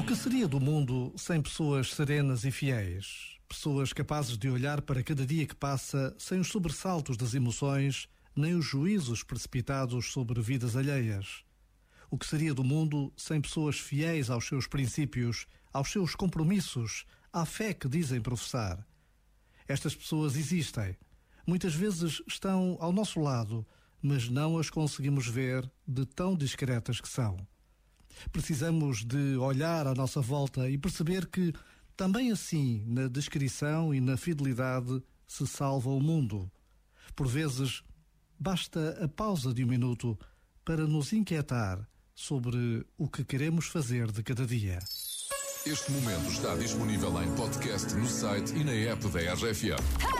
O que seria do mundo sem pessoas serenas e fiéis? Pessoas capazes de olhar para cada dia que passa sem os sobressaltos das emoções, nem os juízos precipitados sobre vidas alheias. O que seria do mundo sem pessoas fiéis aos seus princípios, aos seus compromissos, à fé que dizem professar? Estas pessoas existem. Muitas vezes estão ao nosso lado, mas não as conseguimos ver de tão discretas que são. Precisamos de olhar à nossa volta e perceber que, também assim, na descrição e na fidelidade, se salva o mundo. Por vezes, basta a pausa de um minuto para nos inquietar sobre o que queremos fazer de cada dia. Este momento está disponível em podcast no site e na app da RFM.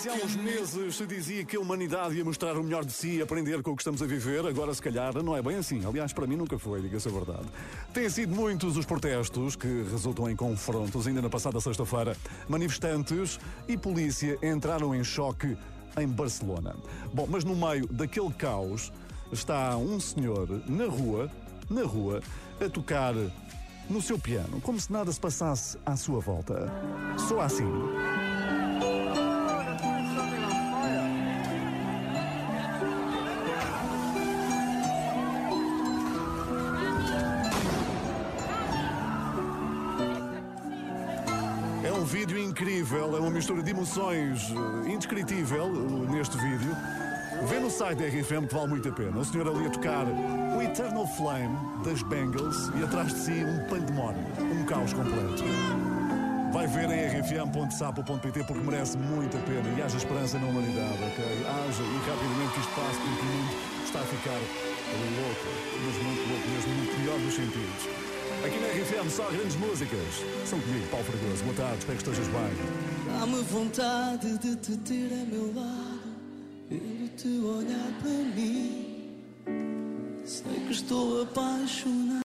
Se há uns meses se dizia que a humanidade ia mostrar o melhor de si e aprender com o que estamos a viver, agora se calhar não é bem assim. Aliás, para mim nunca foi, diga-se a verdade. Têm sido muitos os protestos que resultam em confrontos. Ainda na passada sexta-feira, manifestantes e polícia entraram em choque em Barcelona. Bom, mas no meio daquele caos está um senhor na rua, na rua, a tocar no seu piano, como se nada se passasse à sua volta. Só assim. Vídeo incrível, é uma mistura de emoções eh, indescritível eh, neste vídeo. Vê no site da RFM que vale muito a pena. O senhor ali a tocar o Eternal Flame das Bengals e atrás de si um pandemónio, um caos completo. Vai ver em rfm.sapo.pt porque merece muito a pena e haja esperança na humanidade, ok? Haja e rapidamente que isto passe porque o mundo está a ficar louco, mas muito louco mesmo, muito pior dos sentidos. Aqui na RFM só grandes músicas. São comigo, Paulo Fragoso. Boa tarde, espero que estejas bem. Dá-me vontade de te ter a meu lado e de te olhar para mim. Sei que estou apaixonado.